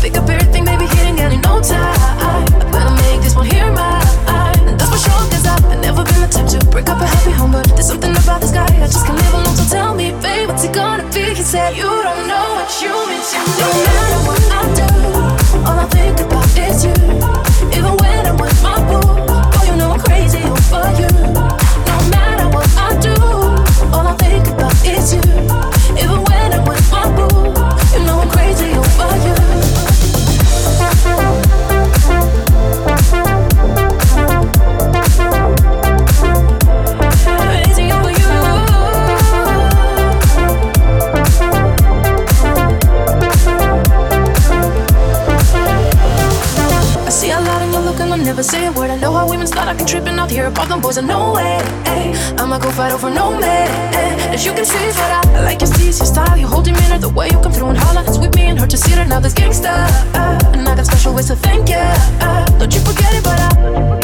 Pick up everything, baby, hitting and in no time. them boys are no way. I'ma go fight over no man. As you can see, but I, I like your steez, your style, your whole demeanor, the way you come through and holla. It's with me and her to see her now. This gangsta, uh, and I got special ways to thank you. Uh. Don't you forget it, but I.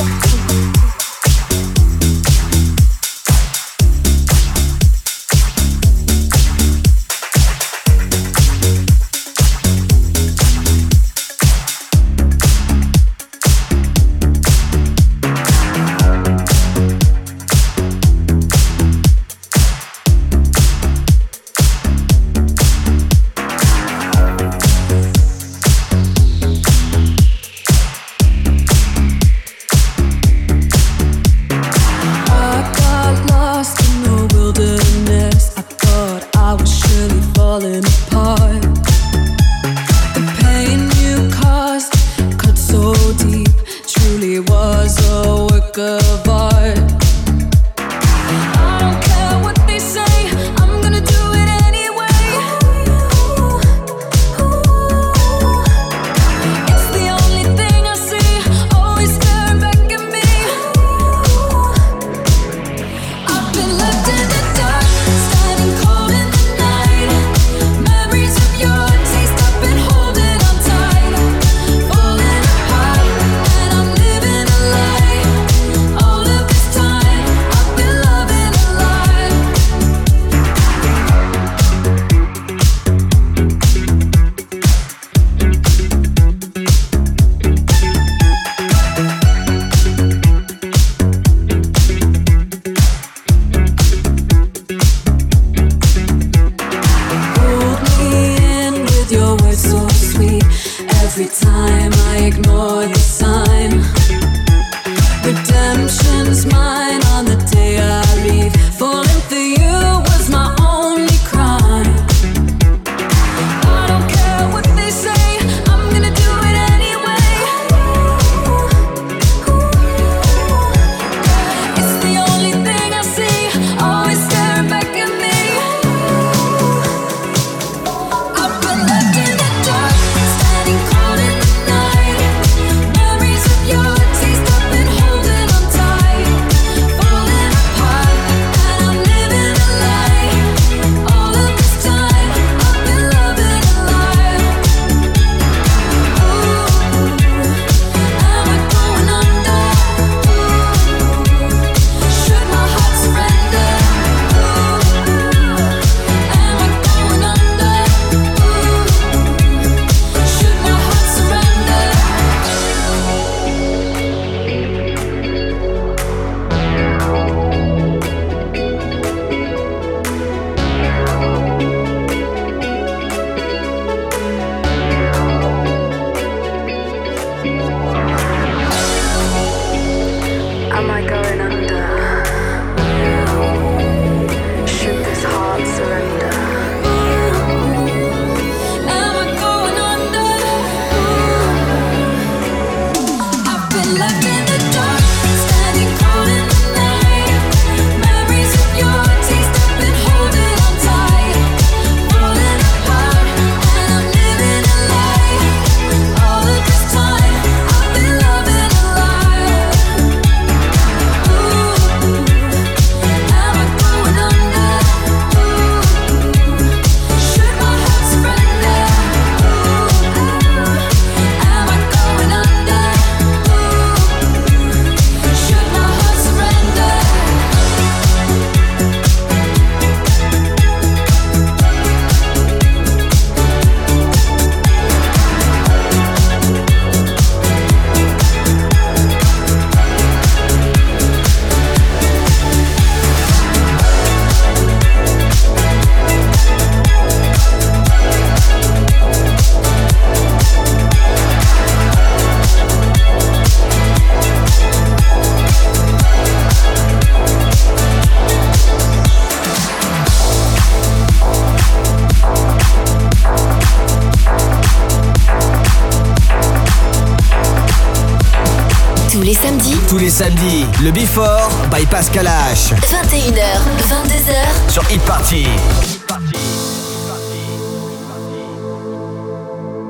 samedi, le Before by Pascal 21h, 22h sur Hit Party.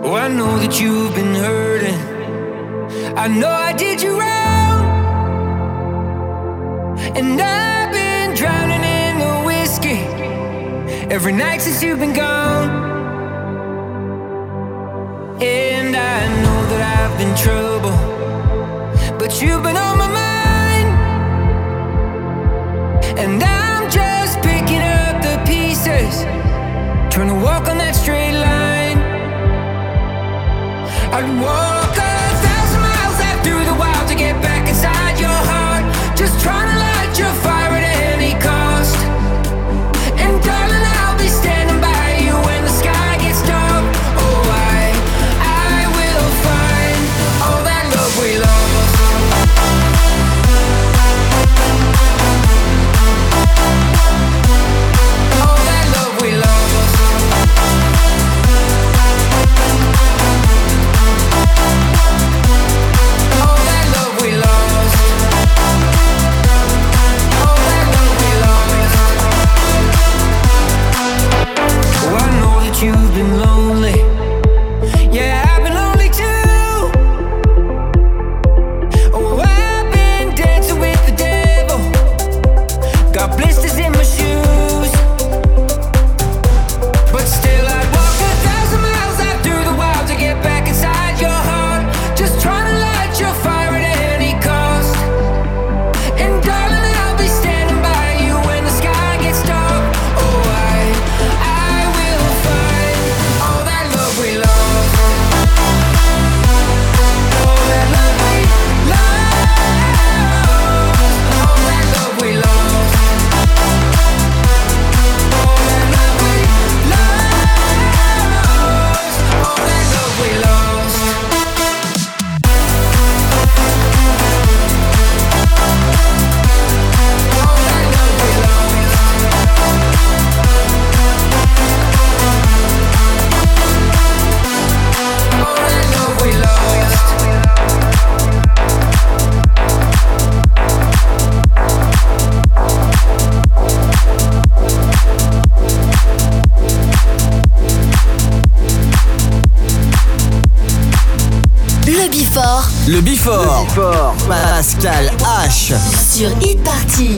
Oh, I know that you've been hurting. I know I did you wrong. And I've been drowning in the whiskey every night since you've been gone. And I'm just picking up the pieces, trying to walk on that straight line. I'd walk. Before. Le Before. Le Before. Pascal H. Sur Hit Party.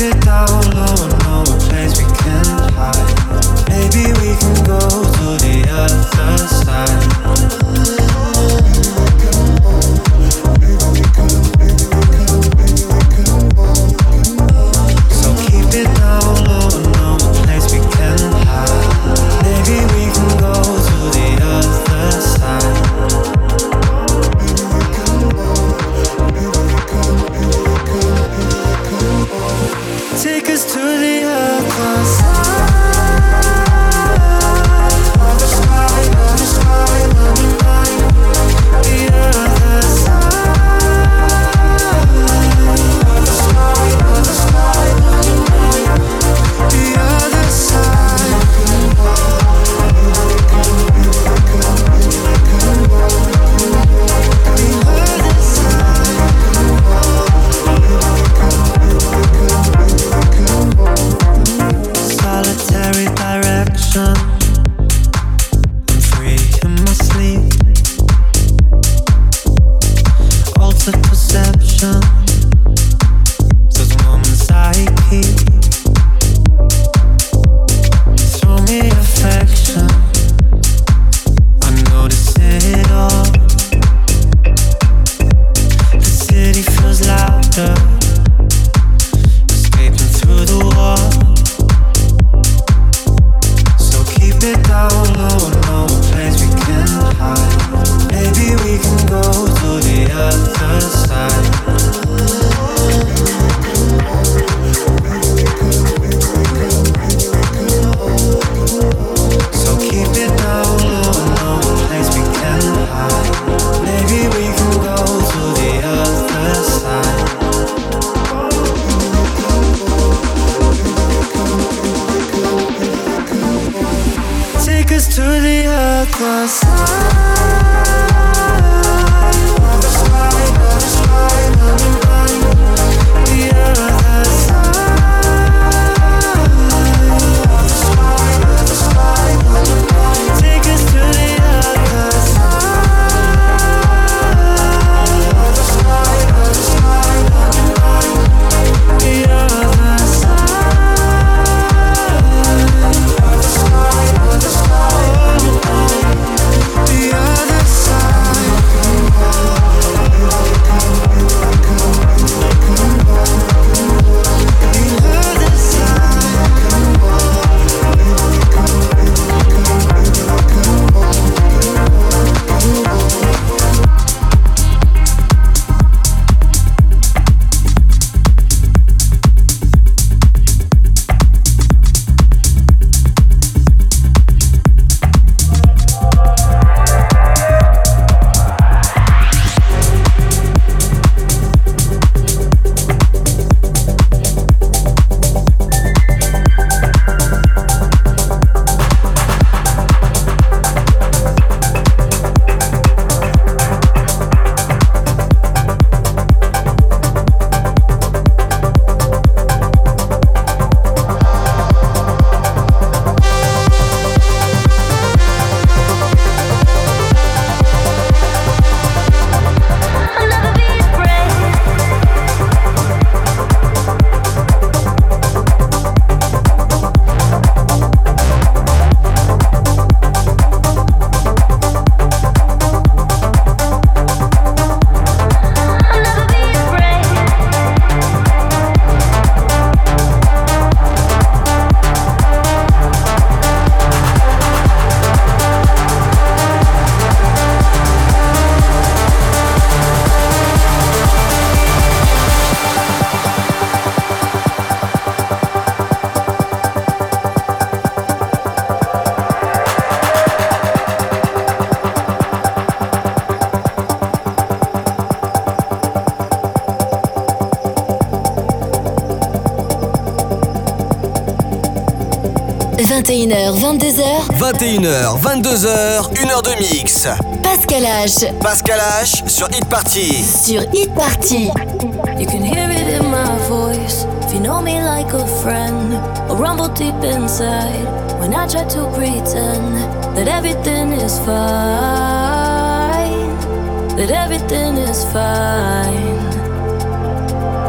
pytał take us to the other side. Other side, other side, other side. 21h, 22h. 21h, 22h, 1h de mix. Pascal H. Pascal H sur Hit Party. Sur Hit Party. You can hear it in my voice. If you know me like a friend, a rumble deep inside. When I try to pretend that everything is fine. That everything is fine.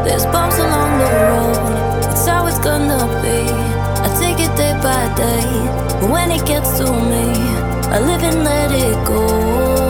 There's bumps along the road. It's how it's gonna be. By day. When it gets to me, I live and let it go.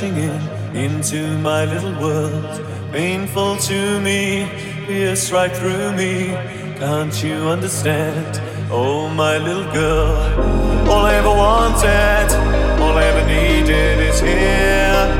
Crashing in into my little world. Painful to me, pierce right through me. Can't you understand? Oh, my little girl. All I ever wanted, all I ever needed is here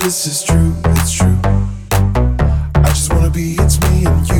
this is true, it's true. I just wanna be, it's me and you.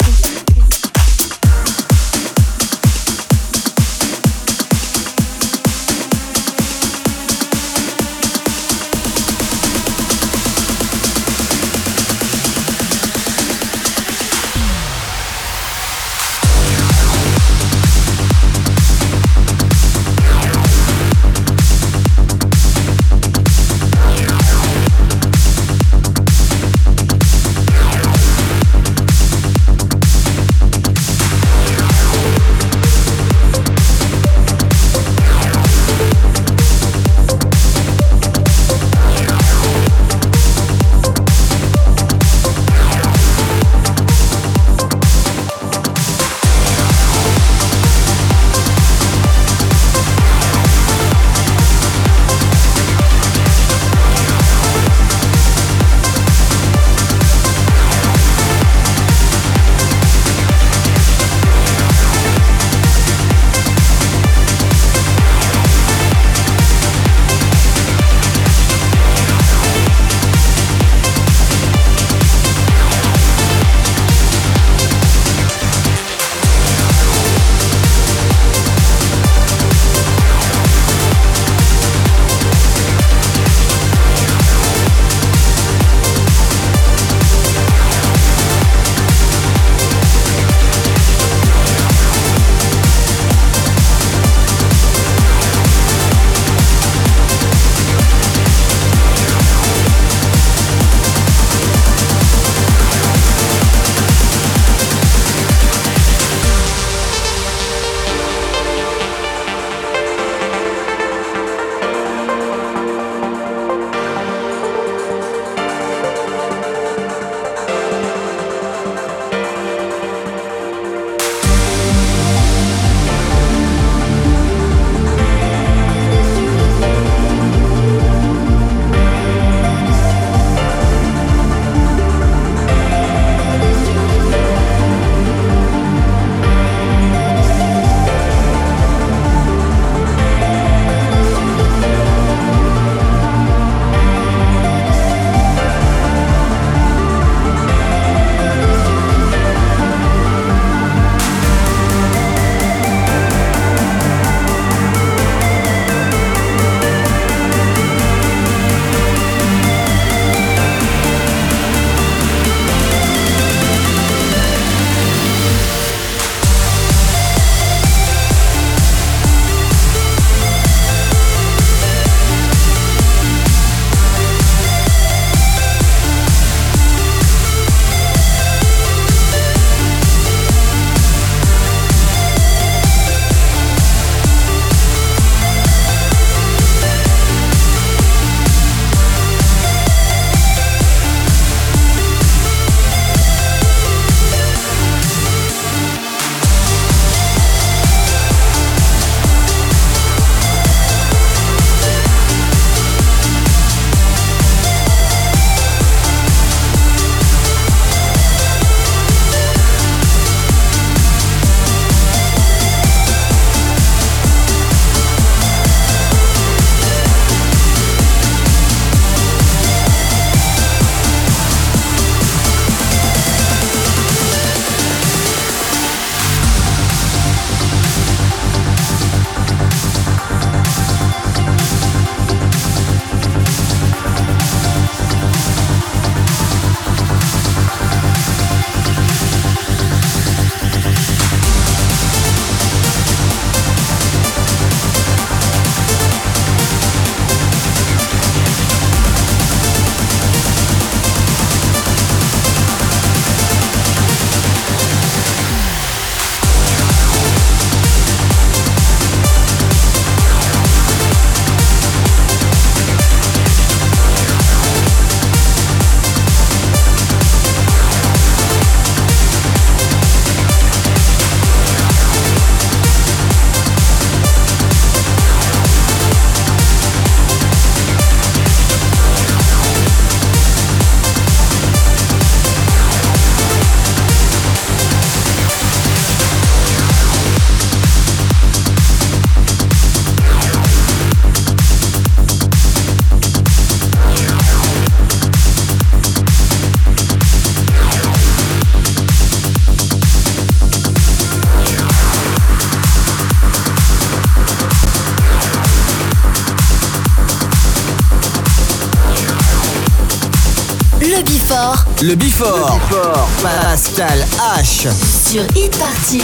Le Before. Le Before. Pascal H. Sur e-party.